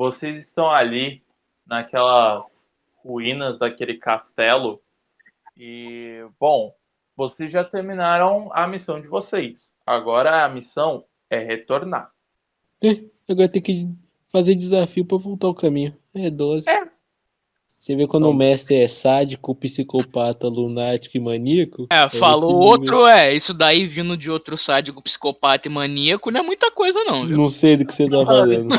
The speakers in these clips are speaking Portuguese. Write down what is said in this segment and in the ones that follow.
vocês estão ali naquelas ruínas daquele castelo e, bom, vocês já terminaram a missão de vocês. Agora a missão é retornar. É, agora tem que fazer desafio pra voltar ao caminho. É 12. É. Você vê quando o mestre é sádico, psicopata, lunático e maníaco? É, falou esse outro, é, isso daí vindo de outro sádico, psicopata e maníaco não é muita coisa não, viu? Não sei do que você tá falando.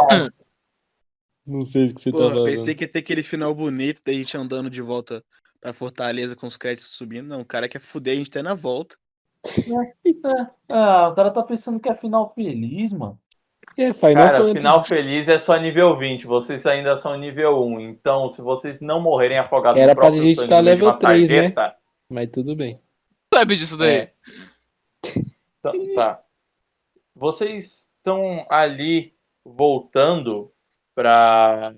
Não sei do que você tá Porra, falando. pensei que ia ter aquele final bonito da gente andando de volta pra Fortaleza com os créditos subindo. Não, o cara quer fuder a gente até na volta. Ah, o cara tá pensando que é final feliz, mano. É, Final Cara, Fantasy. final feliz é só nível 20. Vocês ainda são nível 1. Então, se vocês não morrerem afogados Era pra gente sangue tá level uma 3, né? Mas tudo bem. Sabe disso daí? É. Então, tá. Vocês estão ali voltando para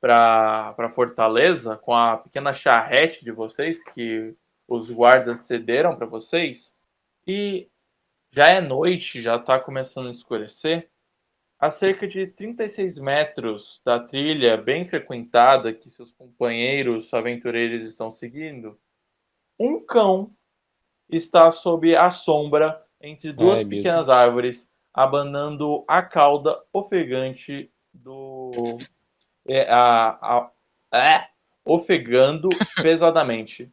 para Fortaleza com a pequena charrete de vocês que os guardas cederam para vocês e já é noite, já está começando a escurecer. A cerca de 36 metros da trilha bem frequentada que seus companheiros aventureiros estão seguindo, um cão está sob a sombra entre duas pequenas árvores, abanando a cauda ofegante do. É, a, a, é, ofegando pesadamente.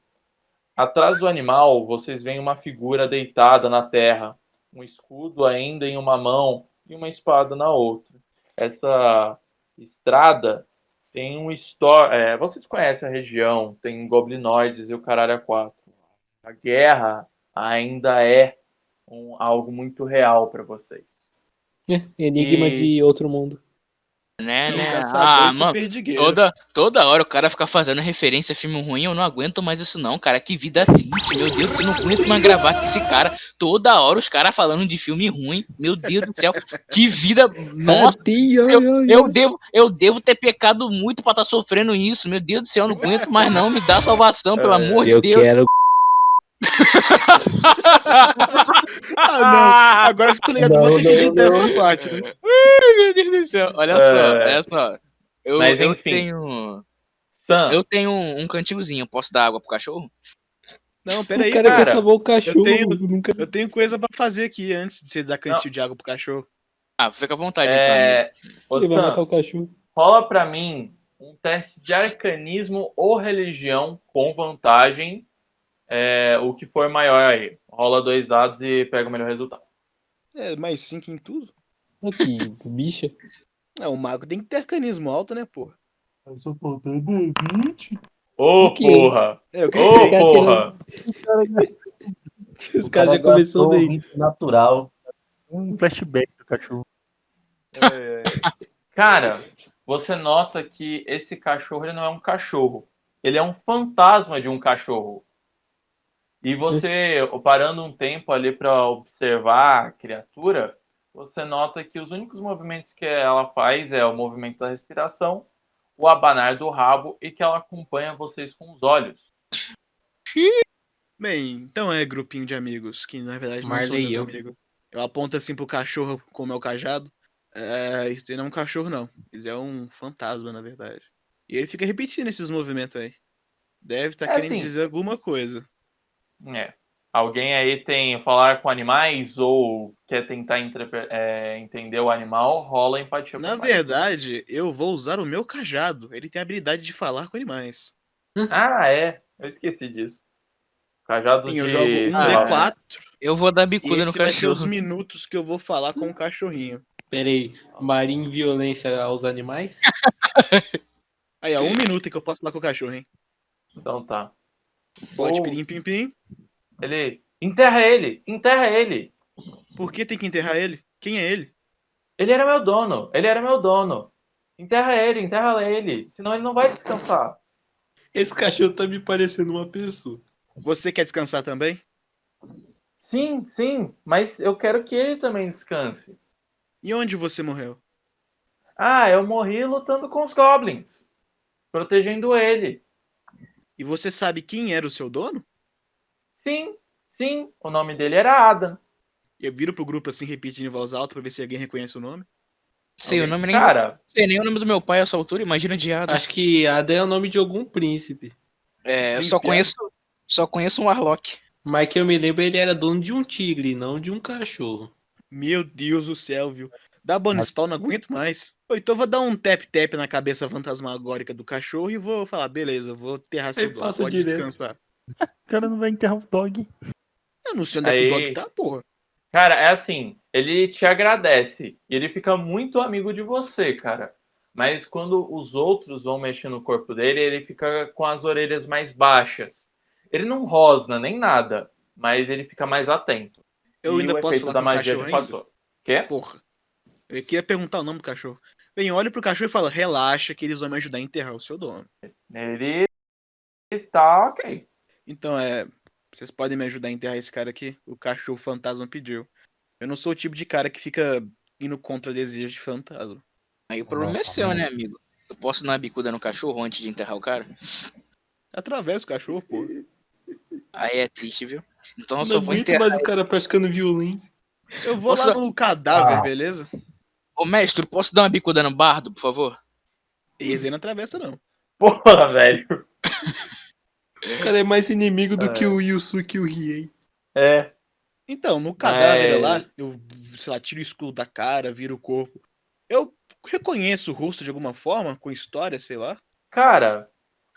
Atrás do animal, vocês veem uma figura deitada na terra, um escudo ainda em uma mão e uma espada na outra. Essa estrada tem um história. É, vocês conhecem a região, tem goblinoides e o caralho a quatro. A guerra ainda é um- algo muito real para vocês. É, enigma E- de outro mundo. Né, né? Ah, mano, toda, toda hora o cara fica fazendo referência a filme ruim, eu não aguento mais isso não, cara. Que vida triste, meu Deus, eu não conheço mais gravar com esse cara. Toda hora os caras falando de filme ruim, meu Deus do céu. Que vida, nossa. Ai. Eu devo, eu devo ter pecado muito pra estar sofrendo isso. Meu Deus do céu, eu não aguento mais não. Me dá salvação, pelo É, amor de Eu Deus. quero. Ah, não. Agora eu tô ligado, eu vou ter que Não, não, editar não. essa parte, né? Meu Deus do céu. Olha É. só, olha só. Eu, Mas, eu enfim. tenho. Sam, Eu tenho um, um cantilzinho. Posso dar água pro cachorro? Não, O peraí, cara, cara. quer salvar o cachorro. tenho- Nunca... Eu tenho coisa pra fazer aqui antes de você dar cantil de água pro cachorro. Ah, fica à vontade. é, ô, Ele vai matar Sam, o cachorro. rola pra mim um teste de arcanismo ou religião com vantagem, é, o que for maior aí. Rola dois dados e pega o melhor resultado. É, mais 5 em tudo. Aqui, bicha. É, o mago tem que ter arcanismo alto, né, porra? Eu só faltei D20. Ô, O quê? porra! É, Ô, porra! Os caras já começou bem. 20 natural. Um flashback do cachorro. É, Cara, você nota que esse cachorro ele não é um cachorro. Ele é um fantasma de um cachorro. E você, parando um tempo ali para observar a criatura, você nota que os únicos movimentos que ela faz é o movimento da respiração, o abanar do rabo e que ela acompanha vocês com os olhos. Bem, então é grupinho de amigos, que na verdade não são Marley meus e eu. amigos. Eu aponto assim pro cachorro com o meu cajado. É, isso aí não é um cachorro, não. Isso é um fantasma, na verdade. E ele fica repetindo esses movimentos aí. Deve estar É querendo assim. dizer alguma coisa. É. Alguém aí tem falar com animais ou quer tentar interpre- é, entender o animal, rola empatia. Na verdade, eu vou usar o meu cajado. Ele tem a habilidade de falar com animais. Ah, é. Eu esqueci disso. Cajado Sim, de... eu jogo um Ah, D4 Eu vou dar bicuda no esse vai ser os cachorro. minutos que eu vou falar com o cachorrinho. Pera aí. Marinho violência aos animais? Aí, ó, um minuto que eu posso falar com o cachorro, hein? Então tá. Bote Oh. pirim pim pim. Ele. Enterra ele! Enterra ele! Por que tem que enterrar ele? Quem é ele? Ele era meu dono! Ele era meu dono! Enterra ele, enterra ele! Senão ele não vai descansar. Esse cachorro tá me parecendo uma pessoa. Você quer descansar também? Sim, sim, mas eu quero que ele também descanse. E onde você morreu? Ah, eu morri lutando com os goblins. Protegendo ele. E você sabe quem era o seu dono? Sim, sim, o nome dele era Adam. Eu viro pro grupo assim, repetindo em voz alta pra ver se alguém reconhece o nome. Sei o Alguém? nome nem. Cara, sei nem o nome do meu pai a essa altura, imagina de Ada. Acho que Ada é o nome de algum príncipe. É, eu só Príncipe conheço. Só conheço um Warlock. Mas que eu me lembro, ele era dono de um tigre, não de um cachorro. Meu Deus do céu, viu? Dá bonus spawn, não aguento mais. Então eu vou dar um tap-tap na cabeça fantasmagórica do cachorro e vou falar, beleza, vou enterrar seu Aí dog, passa pode direto. descansar. O cara não vai enterrar o dog. Eu não sei onde é que o Aí. dog tá, porra. Cara, é assim, ele te agradece e ele fica muito amigo de você, cara. Mas quando os outros vão mexer no corpo dele, ele fica com as orelhas mais baixas. Ele não rosna nem nada, mas ele fica mais atento. Eu E ainda o posso efeito falar da com o magia cachorro já ainda? passou. Quê? Porra. Eu queria perguntar o nome do cachorro. Bem, olha pro cachorro e fala, relaxa que eles vão me ajudar a enterrar o seu dono. Ele tá ok. Então, é. Vocês podem me ajudar a enterrar esse cara aqui? O cachorro fantasma pediu. Eu não sou o tipo de cara que fica indo contra desejos de fantasma. Aí o problema é seu, né, amigo? Eu posso dar uma bicuda no cachorro antes de enterrar o cara? Atravessa o cachorro, pô. Aí é triste, viu? Então eu não só vou enterrar. mais o cara praticando violência. Eu vou Posso lá dar- no cadáver, Ah. beleza? Ô, mestre, posso dar uma bicuda no bardo, por favor? E esse aí não atravessa, não. Porra, velho. O cara é mais inimigo do É. que o Yusuke e o Riei. É. Então, no cadáver Mas- lá, eu, sei lá, tiro o escudo da cara, viro o corpo. Eu reconheço o rosto de alguma forma, com história, sei lá. Cara,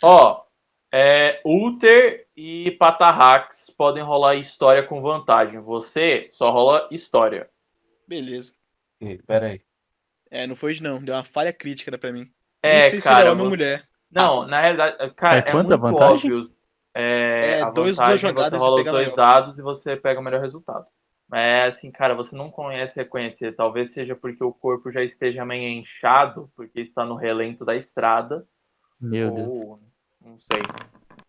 ó, é, Ulter e Patarrax podem rolar história com vantagem. Você só rola história. Beleza. Ih, Pera aí. É, não foi isso não, deu uma falha crítica pra mim. É, Nem sei se cara. ele é homem ou mulher. Não, na realidade, cara, É é, quanta muito vantagem? óbvio. É, É, a dois- duas vantagem jogadas você rola os dois dados e você pega o melhor resultado. Mas assim, cara, você não conhece reconhecer. Talvez seja porque o corpo já esteja meio inchado, porque está no relento da estrada. Meu Deus. ou não sei.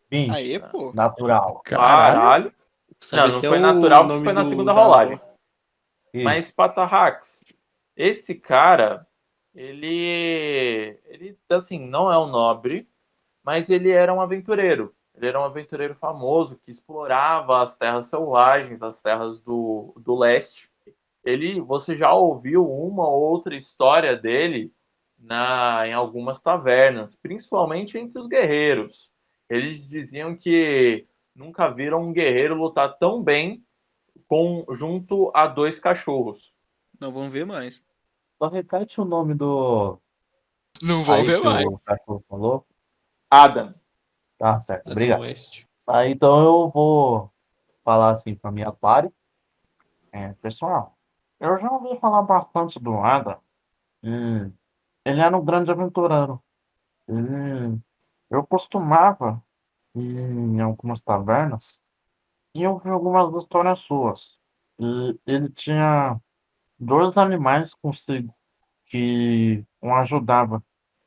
20. Aê, pô. Natural. Caralho. Sabe Não, não foi natural, porque foi na segunda da- rolagem. Mas Patarrax, esse cara, ele, ele, assim, não é um nobre, mas ele era um aventureiro. Ele era um aventureiro famoso que explorava as terras selvagens, as terras do, do leste. Ele, você já ouviu uma ou outra história dele na, em algumas tavernas, principalmente entre os guerreiros. Eles diziam que nunca viram um guerreiro lutar tão bem com junto a dois cachorros. Não vamos ver mais. Só repete o nome do. Não vou aí ver mais. O cachorro falou. Adam, Tá certo, Adam obrigado. West. Tá, então eu vou falar assim pra minha party. É, pessoal, eu já ouvi falar bastante do Ada. Hum, ele era um grande aventureiro. Hum, eu costumava ir em algumas tavernas e eu vi algumas histórias suas. E ele tinha dois animais consigo que o ajudava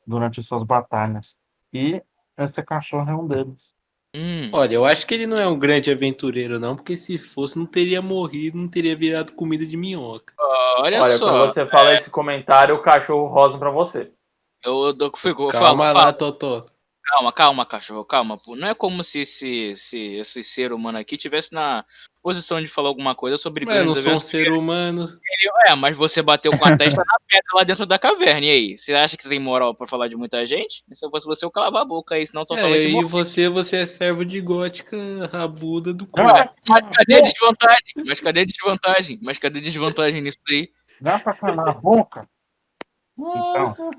durante suas batalhas. E esse cachorro é um deles. Hum, Olha, eu acho que ele não é um grande aventureiro, não, porque se fosse, não teria morrido, não teria virado comida de minhoca. olha, olha, só. quando você fala esse comentário, o cachorro rosa pra você. Eu dou que ficou. Calma Fala, lá, fala, Totó. Calma, calma, cachorro, calma. Pô. Não é como se esse, se esse ser humano aqui tivesse na posição de falar alguma coisa sobre Mas eu não grandes sou um eventos. ser humano. É, mas você bateu com a testa na pedra lá dentro da caverna. E aí? Você acha que você tem moral pra falar de muita gente? Se eu fosse você, eu calava a boca aí, senão eu tô falando É, de e morrer. você, você é servo de gótica rabuda do cu. Mas cadê a desvantagem? Mas cadê a desvantagem? Mas cadê a desvantagem nisso aí? Dá pra calar a boca? Então,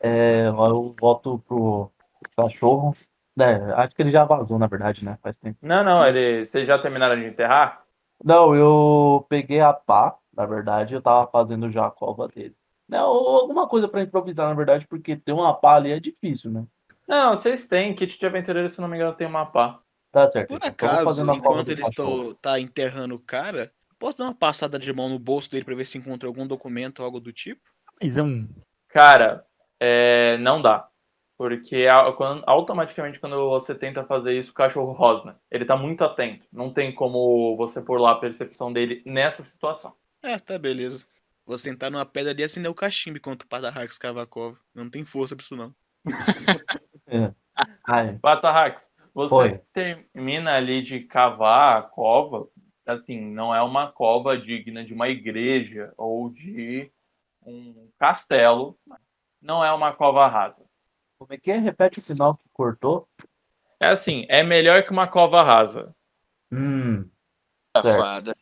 é, eu volto pro cachorro. É, acho que ele já vazou, na verdade, né? Faz tempo. Não, não, ele, vocês já terminaram de enterrar? Não, eu peguei a pá, na verdade, eu tava fazendo já a cova dele. Não, ou alguma coisa pra improvisar, na verdade, porque ter uma pá ali é difícil, né? Não, vocês têm. Kit de aventureiro, se não me engano, tem uma pá. Tá certo. Por então, acaso, enquanto ele estou, tá enterrando o cara, posso dar uma passada de mão no bolso dele pra ver se encontra algum documento ou algo do tipo? Mas é um. Cara, é, não dá. Porque automaticamente quando você tenta fazer isso, o cachorro rosna. Ele tá muito atento. Não tem como você pôr lá a percepção dele nessa situação. É, tá, beleza. Vou sentar numa pedra ali e acender o cachimbo enquanto o a cova. Não tem força pra isso, não. Ai, Patarrax, você Oi. termina ali de cavar a cova, assim, não é uma cova digna de uma igreja ou de um castelo, não é uma cova rasa. Como é que é? Repete o final que cortou. É assim, é melhor que uma cova rasa. Hum. Safada.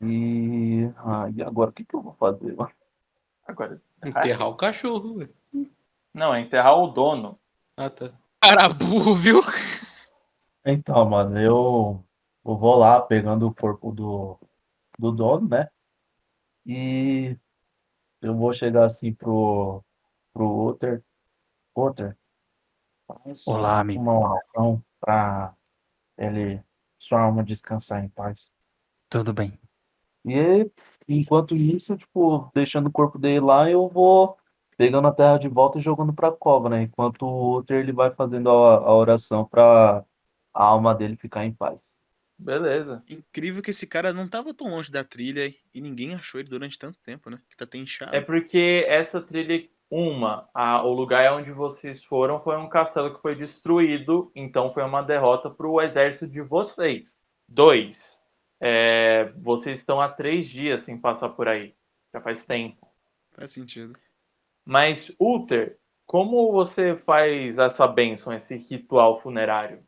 E. Ah, e agora o que, que eu vou fazer? mano? Agora, Enterrar o cachorro, velho. não, é enterrar o dono. Ah, tá. Cara burro, viu? Então, mano, eu, eu vou lá pegando o corpo do, do dono, né? E eu vou chegar assim pro, pro Otter. Otter, faz Olá, amigo. uma oração pra ele, sua alma descansar em paz. Tudo bem. E enquanto isso, tipo, deixando o corpo dele lá, eu vou pegando a terra de volta e jogando pra cova, né? Enquanto o outro ele vai fazendo a, a oração pra a alma dele ficar em paz. Beleza. Incrível que esse cara não tava tão longe da trilha e ninguém achou ele durante tanto tempo, né? Que tá até inchado. É porque essa trilha, uma, a- o lugar onde vocês foram foi um castelo que foi destruído, então foi uma derrota para o exército de vocês. Dois, é, vocês estão há três dias sem passar por aí, já faz tempo. Faz sentido. Mas, Uther, como você faz essa bênção, esse ritual funerário?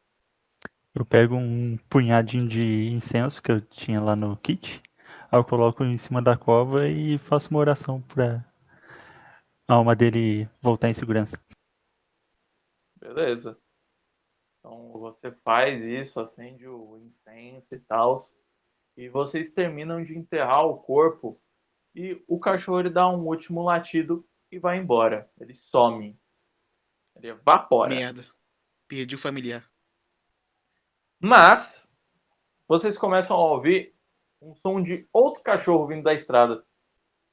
Eu pego um punhadinho de incenso que eu tinha lá no kit. Aí eu coloco em cima da cova e faço uma oração pra a alma dele voltar em segurança. Beleza. Então você faz isso, acende o incenso e tal. E vocês terminam de enterrar o corpo. E o cachorro ele dá um último latido e vai embora. Ele some. Ele evapora. Merda. Perdi o familiar. Mas vocês começam a ouvir um som de outro cachorro vindo da estrada.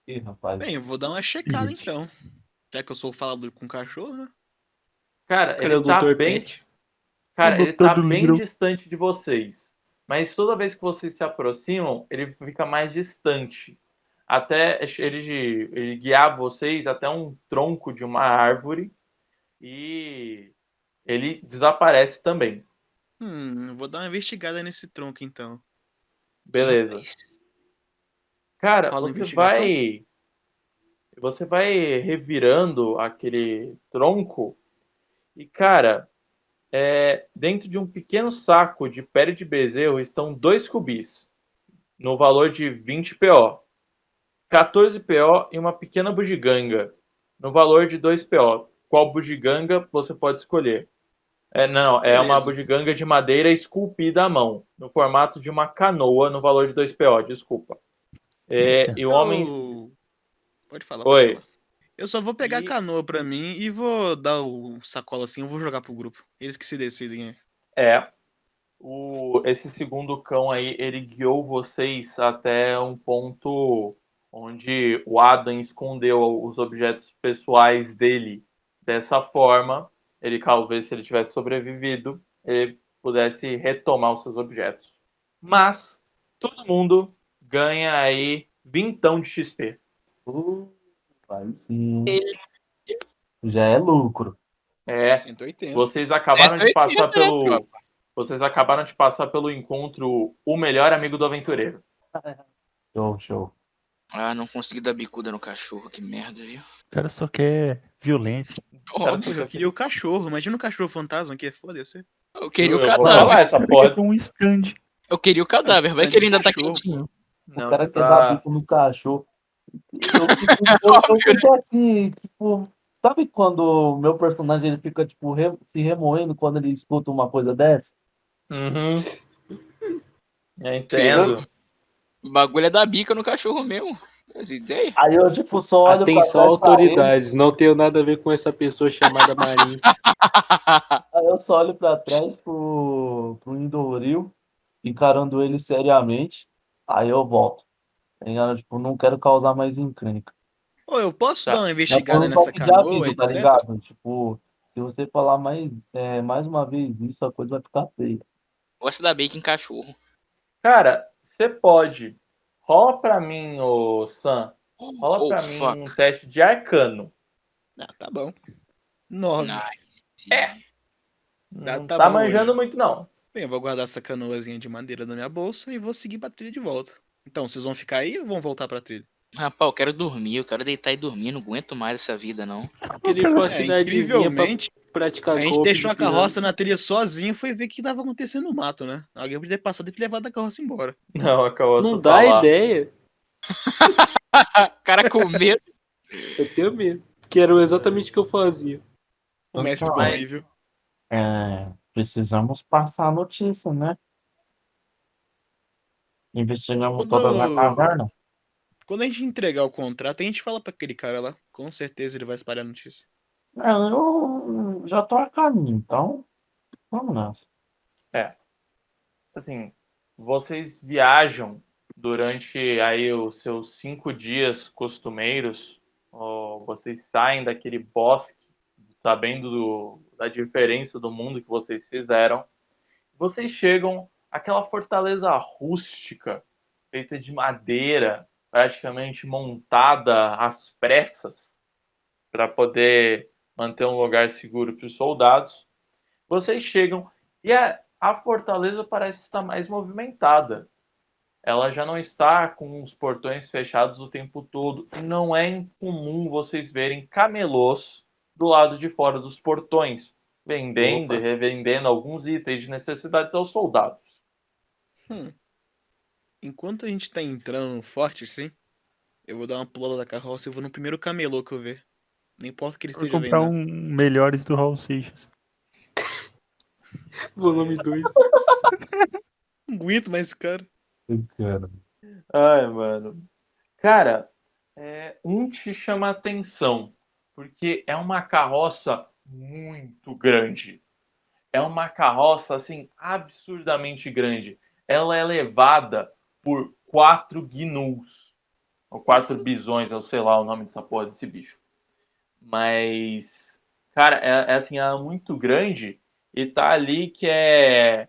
Ih, rapaz. Bem, eu vou dar uma checada Ixi. então. Já que eu sou o falador com cachorro, né? Cara, Cadê ele o tá Dr. bem. Pet? Cara, O ele tá bem livro. distante de vocês. Mas toda vez que vocês se aproximam, ele fica mais distante. Até ele, ele guiar vocês até um tronco de uma árvore e ele desaparece também. Hum, eu vou dar uma investigada nesse tronco então. Beleza. Cara, Rola você vai. Você vai revirando aquele tronco e, cara, é, dentro de um pequeno saco de pele de bezerro estão dois cubis, no valor de 20 PO. 14 PO e uma pequena bugiganga, no valor de 2 PO. Qual bugiganga você pode escolher? É, não, é uma Beleza. bugiganga de madeira esculpida à mão, no formato de uma canoa, no valor de 2 PO, desculpa. É, e o homem. Eu- Pode falar. Oi. Pode falar. Eu só vou pegar E- a canoa pra mim e vou dar o sacola assim, eu vou jogar pro grupo. Eles que se decidem. aí. É. O, esse segundo cão aí, ele guiou vocês até um ponto onde o Adam escondeu os objetos pessoais dele. Dessa forma, ele talvez se ele tivesse sobrevivido, ele pudesse retomar os seus objetos. Mas todo mundo ganha aí vintão de XP. Uh, aí sim. Já é lucro. É, 180. vocês acabaram de 180, passar pelo vocês acabaram de passar pelo encontro o melhor amigo do aventureiro. Show, show. Ah, não consegui dar bicuda no cachorro, que merda, viu? O cara só quer violência. Cara, Óbvio, Eu queria o cachorro. Imagina o cachorro fantasma que é foda-se. eu queria o Eu cadáver. falar essa porra. um stand. Eu queria o cadáver, vai que ele ainda tá quentinho. Não, o cara quer tá- dar bico no cachorro. Eu, fico- eu, eu fico assim, tipo, sabe quando o meu personagem ele fica tipo re- se remoendo quando ele escuta uma coisa dessa? Uhum. Eu entendo. O bagulho é dar bica no cachorro mesmo. As ideias. Aí eu tipo só olho pra Atenção, autoridades. Não tenho nada a ver com essa pessoa chamada Marinho. aí eu só olho pra trás pro, pro Indoril, encarando ele seriamente, aí eu volto. Tá ligado? Tipo, não quero causar mais encrenca. Ô, eu posso Tá. dar uma investigada nessa canoa, aviso, tá ligado? Tipo, se você falar mais, é, mais uma vez isso, a coisa vai ficar feia. Gosta da bacon em cachorro. Cara, você pode. Rola pra mim, ô Sam. Rola Oh, pra mim fuck. um teste de arcano. Ah, tá bom. Nove. Nice. É. Tá- Não tá tá manjando muito, não. Bem, eu vou guardar essa canoazinha de madeira na minha bolsa e vou seguir pra trilha de volta. Então, vocês vão ficar aí ou vão voltar pra trilha? Rapaz, eu quero dormir, eu quero deitar e dormir, não aguento mais essa vida, não. Ele foi É, cidadezinha pra praticar a gente deixou de a carroça na trilha sozinho e foi ver o que tava acontecendo no mato, né? Alguém podia ter passado e ter levado a carroça embora. Não, a carroça Não tá dá lá. ideia. cara com medo. Eu tenho medo. Que era exatamente o que eu fazia. O mestre bom aí, viu? É, precisamos passar a notícia, né? Investigamos Quando- toda a caverna. Quando a gente entregar o contrato, a gente fala pra aquele cara lá. Com certeza ele vai espalhar a notícia. É, eu já tô a caminho, então vamos nessa. Assim, vocês viajam durante aí os seus cinco dias costumeiros, ó, vocês saem daquele bosque, sabendo do- da diferença do mundo que vocês fizeram. Vocês chegam àquela fortaleza rústica, feita de madeira, praticamente montada às pressas, para poder manter um lugar seguro para os soldados. Vocês chegam e a, a fortaleza parece estar mais movimentada. Ela já não está com os portões fechados o tempo todo. Não é incomum vocês verem camelôs do lado de fora dos portões, vendendo Opa. e revendendo alguns itens de necessidades aos soldados. Hum. Enquanto a gente tá entrando forte, assim, eu vou dar uma pulada da carroça e vou no primeiro camelô que eu ver. Não importa que ele Vou esteja comprar vendendo. um melhores do Raul Seixas. Volume 2. Não aguento mais esse cara. Cara, Ai, mano. Cara, é, um te chama a atenção, porque é uma carroça muito grande. É uma carroça, assim, absurdamente grande. Ela é levada por quatro gnus. Ou quatro bisões, eu sei lá o nome dessa porra desse bicho. Mas, cara, é, é assim, é muito grande e tá ali que é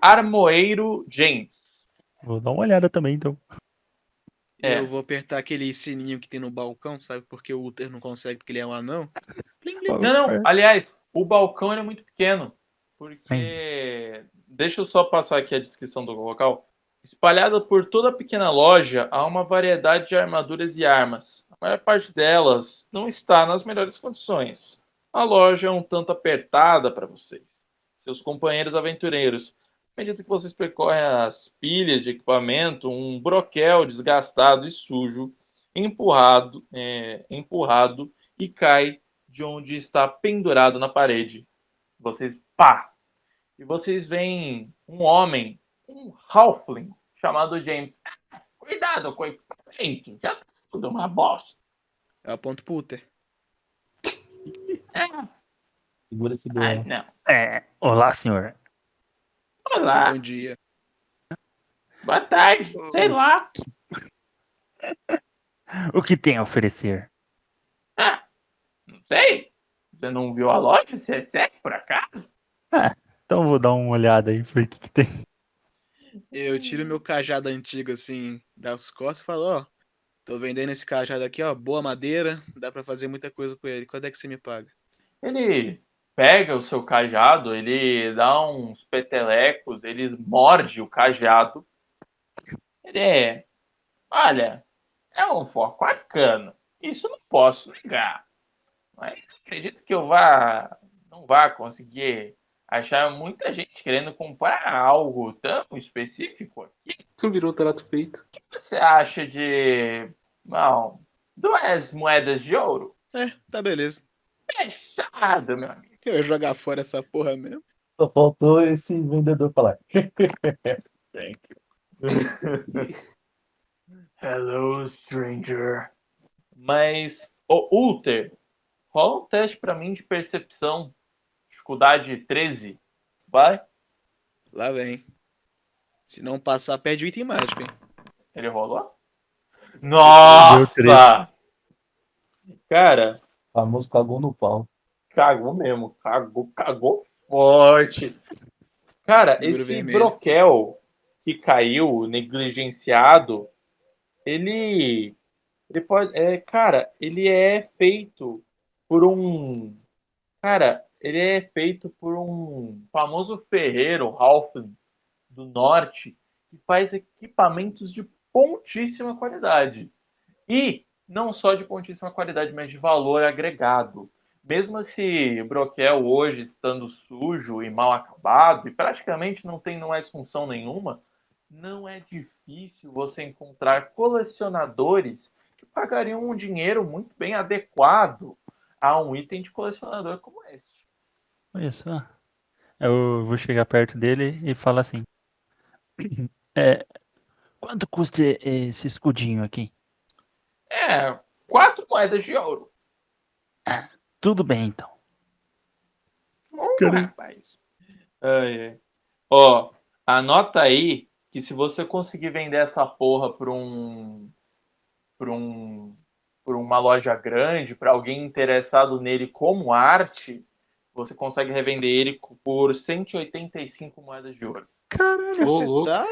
Armoeiro James. Vou dar uma olhada também, então. É. Eu vou apertar aquele sininho que tem no balcão, sabe? Porque o Uther não consegue porque ele é um anão. Não, não. Aliás, o balcão ele é muito pequeno. Porque. Deixa eu só passar aqui a descrição do local. Espalhada por toda a pequena loja, há uma variedade de armaduras e armas. A maior parte delas não está nas melhores condições. A loja é um tanto apertada para vocês, seus companheiros aventureiros. À medida que vocês percorrem as pilhas de equipamento, um broquel desgastado e sujo, empurrado, é, empurrado e cai de onde está pendurado na parede. Vocês, pá! E vocês veem um homem, um halfling, chamado James. "Ah, Cuidado com o equipamento, já tá tudo uma bosta. Eu aponto pro Uther. Ah, segura esse ah, não. É, olá, senhor. Olá, Bom dia. boa tarde, sei lá. O que tem a oferecer? Ah, não sei. Você não viu a loja? Você é cego por acaso? Então eu vou dar uma olhada aí pra ver o que, que tem. Eu tiro meu cajado antigo assim das costas e falo, ó, tô vendendo esse cajado aqui, ó, boa madeira, dá pra fazer muita coisa com ele. Quando é que você me paga? Ele pega o seu cajado, ele dá uns petelecos, ele morde o cajado. Ele é. Olha, é um foco bacana. Isso não posso negar. Mas acredito que eu vá. Não vá conseguir achar muita gente querendo comprar algo tão específico aqui. Virou trato feito. O que você acha de. Bom, duas moedas de ouro? É, tá beleza. Fechado, meu amigo. Eu ia jogar fora essa porra mesmo. Só faltou esse vendedor falar. Thank you. Hello, stranger. Mas, ô Ulter, rola um teste pra mim de percepção. Dificuldade 13. Vai? Lá vem. Se não passar, perde o item mágico, hein? Ele rolou? Nossa! Cara, O famoso cagou no pau. Cagou mesmo. Cagou, cagou forte. Cara, esse vermelho. broquel que caiu, negligenciado, ele. Ele pode. É, cara, ele é feito por um. Cara, ele é feito por um famoso ferreiro, Ralph do Norte, que faz equipamentos de pontíssima qualidade. E não só de pontíssima qualidade, mas de valor agregado. Mesmo esse broquel hoje estando sujo e mal acabado e praticamente não tendo mais função nenhuma, não é difícil você encontrar colecionadores que pagariam um dinheiro muito bem adequado a um item de colecionador como este. Olha só. Eu vou chegar perto dele e falar assim. É, quanto custa esse escudinho aqui? É, quatro moedas de ouro. Tudo bem, então. Cara. rapaz. Ai, ai. Ó, anota aí que se você conseguir vender essa porra pra um. pra um. pra uma loja grande, pra alguém interessado nele como arte, você consegue revender ele por 185 moedas de ouro. Caralho, Ô, louco. tá?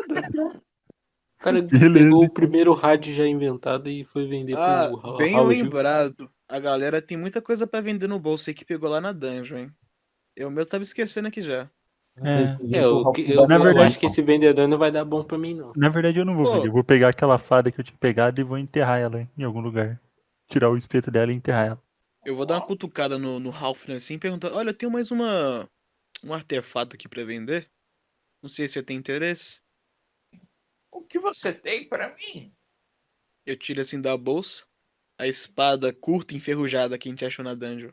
O cara Beleza. pegou o primeiro rádio já inventado e foi vender Ah, pro bem lembrado. A galera tem muita coisa pra vender no bolso aí que pegou lá na dungeon, hein? Eu mesmo tava esquecendo aqui já. É, É, eu, eu, Na eu verdade- acho que esse vendedor não vai dar bom pra mim, não. na verdade eu não vou vender. Eu vou pegar aquela fada que eu tinha pegado e vou enterrar ela em algum lugar. Tirar o espeto dela e enterrar ela. Eu vou dar uma cutucada no, no Ralph né, assim e perguntar: Olha, eu tenho mais uma. um artefato aqui pra vender. Não sei se você tem interesse. O que você tem pra mim? Eu tiro assim da bolsa a espada curta e enferrujada que a gente achou na dungeon.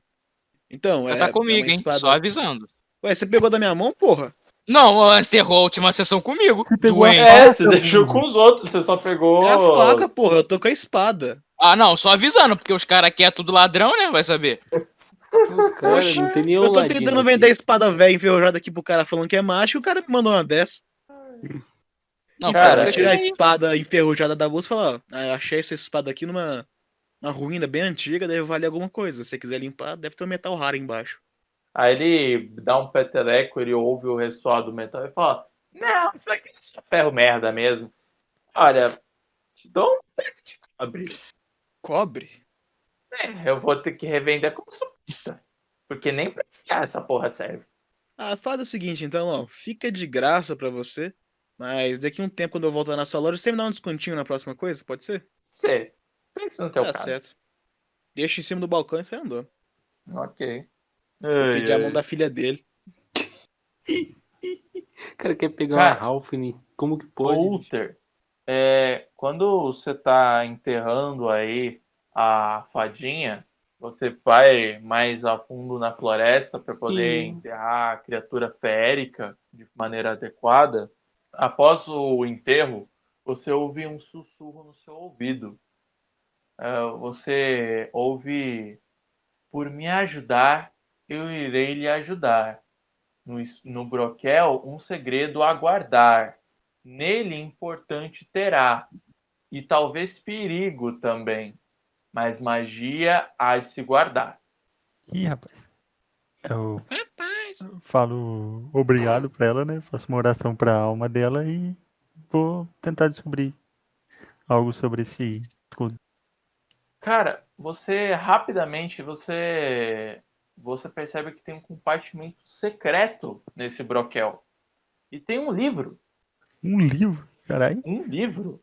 Então, é. Tá é comigo, uma hein? espada- Só avisando. Ué, você pegou da minha mão, porra? Não, encerrou a última sessão comigo. Você pegou a É, você deixou com os outros, você só pegou. É a faca, porra. Eu tô com a espada. Ah, não, só avisando, porque os caras aqui é tudo ladrão, né? Vai saber. Oxe, não tem nenhum Eu tô tentando aqui. vender a espada velha enferrujada aqui pro cara falando que é macho e o cara me mandou uma dessa. Não, Cara, pra tirar a espada enferrujada da bolsa e falar, ó, ah, achei essa espada aqui numa uma ruína bem antiga, deve valer alguma coisa. Se você quiser limpar, deve ter um metal raro embaixo. Aí ele dá um peteleco, ele ouve o ressoar do metal e fala: Não, isso aqui é só ferro merda mesmo. Olha, te dou um pedaço de cobre. Cobre? É, eu vou ter que revender como suposta. Porque nem pra criar essa porra serve. Ah, faz o seguinte, então, ó, fica de graça pra você, mas daqui a um tempo, quando eu voltar na sua loja, você me dá um descontinho na próxima coisa, pode ser? Você, pensa no teu tá caso. certo. Deixa em cima do balcão e você andou. Ok. Pedir a mão da filha dele. O cara quer pegar Cara, uma Ralphine. Como que pode? Walter, é, quando você tá enterrando aí a fadinha, você vai mais a fundo na floresta para poder Sim. enterrar a criatura feérica de maneira adequada. Após o enterro, você ouve um sussurro no seu ouvido. É, você ouve: Por me ajudar, eu irei lhe ajudar. No, no broquel, um segredo a guardar nele importante terá, e talvez perigo também, mas magia há de se guardar. Ih, rapaz. Eu falo obrigado pra ela, né? Faço uma oração pra alma dela e vou tentar descobrir algo sobre esse. Cara, você rapidamente você você percebe que tem um compartimento secreto nesse broquel. E tem um livro, Um livro, caralho. um livro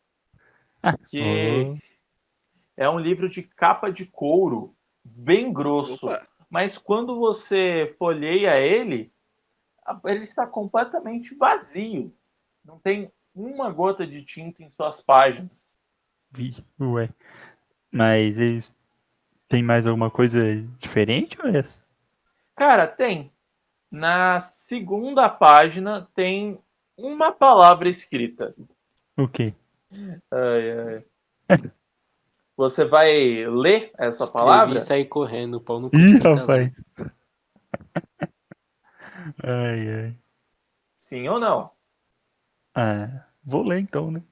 Ah, que oh, é um livro de capa de couro, bem grosso. Opa, mas quando você folheia ele, ele está completamente vazio. Não tem uma gota de tinta em suas páginas. vi, ué. Mas eles tem mais alguma coisa diferente ou é essa? Cara, tem. Na segunda página tem uma palavra escrita. O quê? Ai, ai. Você vai ler essa Escrevi palavra? E sair correndo, o pau no cu. Ih, rapaz. Ai, ai. Sim ou não? Ah, vou ler então, né?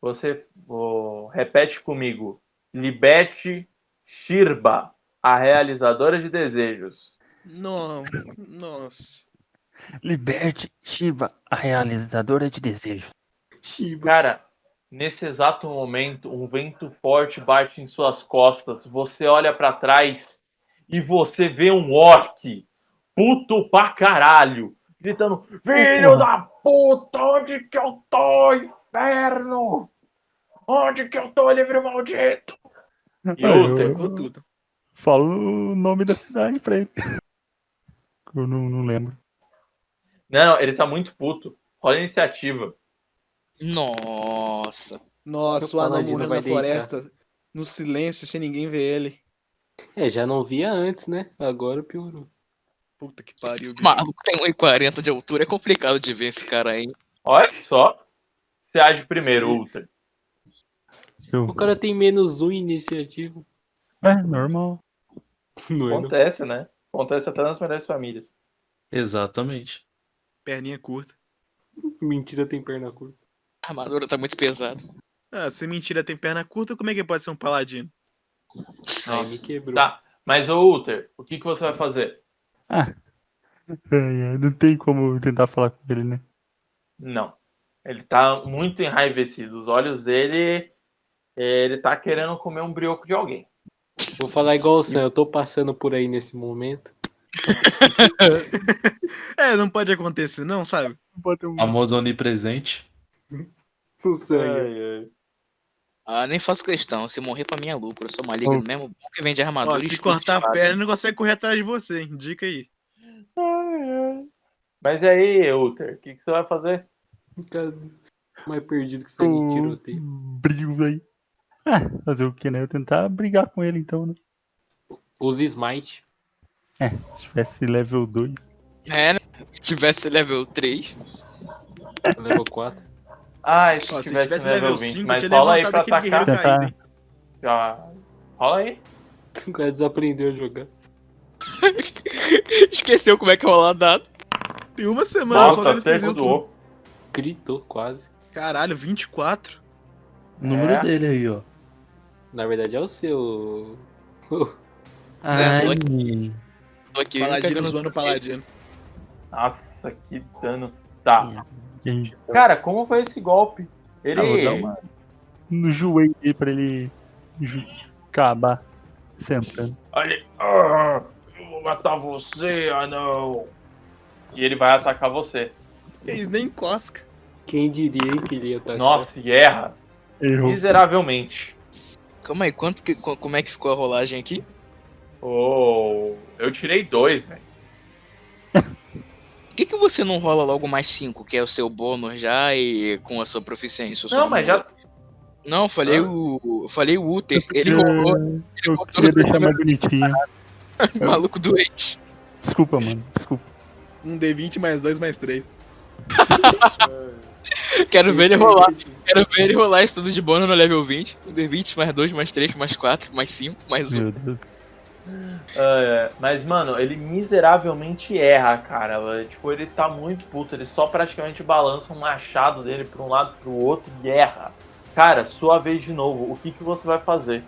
Você ó, repete comigo. Libete Shirba, a realizadora de desejos. não, nossa. Liberte Shiva, a realizadora de desejos. Shiba. Cara, nesse exato momento, um vento forte bate em suas costas. Você olha pra trás e você vê um orc puto pra caralho, gritando: Filho da puta, onde que eu tô, inferno? Onde que eu tô, livre maldito? E Uther, eu- Pegou tudo. Fala o nome da cidade pra ele. Eu não, não lembro. Não, ele tá muito puto. Rola a iniciativa. Nossa. Nossa, o anão vai na deitar. floresta, no silêncio, sem ninguém ver ele. É, já não via antes, né? Agora piorou. Puta que pariu, bicho. Maluco tem 1,40 de altura, é complicado de ver esse cara aí. Olha só. Você age primeiro, Uther. Eu... O cara tem menos um em iniciativa. É, normal. Não é, não? Acontece, né? Acontece até nas melhores famílias. Exatamente. Perninha curta. Mentira tem perna curta. A armadura tá muito pesada. Ah, se mentira tem perna curta, como é que pode ser um paladino? Aí me quebrou. Tá, mas ô Uther, o que, que você vai fazer? Ah. É, é, não tem como tentar falar com ele, né? Não. Ele tá muito enraivecido. Os olhos dele. Ele tá querendo comer um brioco de alguém. Vou falar igual o Sam, eu tô passando por aí nesse momento. É, não pode acontecer, não, sabe? Um... Famoso onipresente. O Sam. Ah, nem faço questão. Se morrer pra mim é lucro. Eu sou maligno Oh. mesmo. Bom que vende armadura. Ó, se cortar a perna, não consegue correr atrás de você, hein? Dica aí. Mas e aí, Uther, o que, que você vai fazer? Mais perdido que sangue de tiroteio. brilho aí. Ah, fazer o que, né? Eu tentar brigar com ele então, né? Use Smite. É, se tivesse level 2. É, né? Se tivesse level 3. Level 4. Ah, se, Ó, se tivesse, tivesse level level 20, 5, eu mas tinha rola aí levantado pra aquele atacar. caído, hein? Já... Rola aí. O cara desaprendeu a jogar. Esqueceu como é que rola dado. Tem uma semana só Nossa, que eles fizeram tudo. Gritou quase. Caralho, 24? O número É. dele aí, ó. Na verdade é o seu. Ai, Tô aqui. Paladino zoando o paladino. Nossa, que dano. Tá. Gente, Cara, como foi esse golpe? Ele. ah, vou dar uma no joelho pra ele acabar sentando. Olha. Ah, eu vou matar você, anão. E ele vai atacar você. Eles nem cosca. Quem diria que ele ia estar Nossa, e erra. Errou. Miseravelmente. Calma aí, quanto que, co- como é que ficou a rolagem aqui? Oh, eu tirei dois, velho. Por que, que você não rola logo mais 5, que é o seu bônus já e com a sua proficiência? Não, mas já. Não, eu falei Hã? o. eu falei o Uther. Ele rolou, Eu botou queria no deixar mais bonitinho. maluco doente. Desculpa, mano. Desculpa. Um D20 mais 2 mais 3. Quero ver ele rolar. Quero ver ele rolar isso tudo de bônus no level 20. Um D20, mais 2, mais 3, mais 4, mais 5, mais 1. Meu Deus. É, mas, mano, ele miseravelmente erra, cara. Tipo, ele tá muito puto. Ele só praticamente balança um machado dele pra um lado pro outro e erra. Cara, sua vez de novo. O que, que você vai fazer?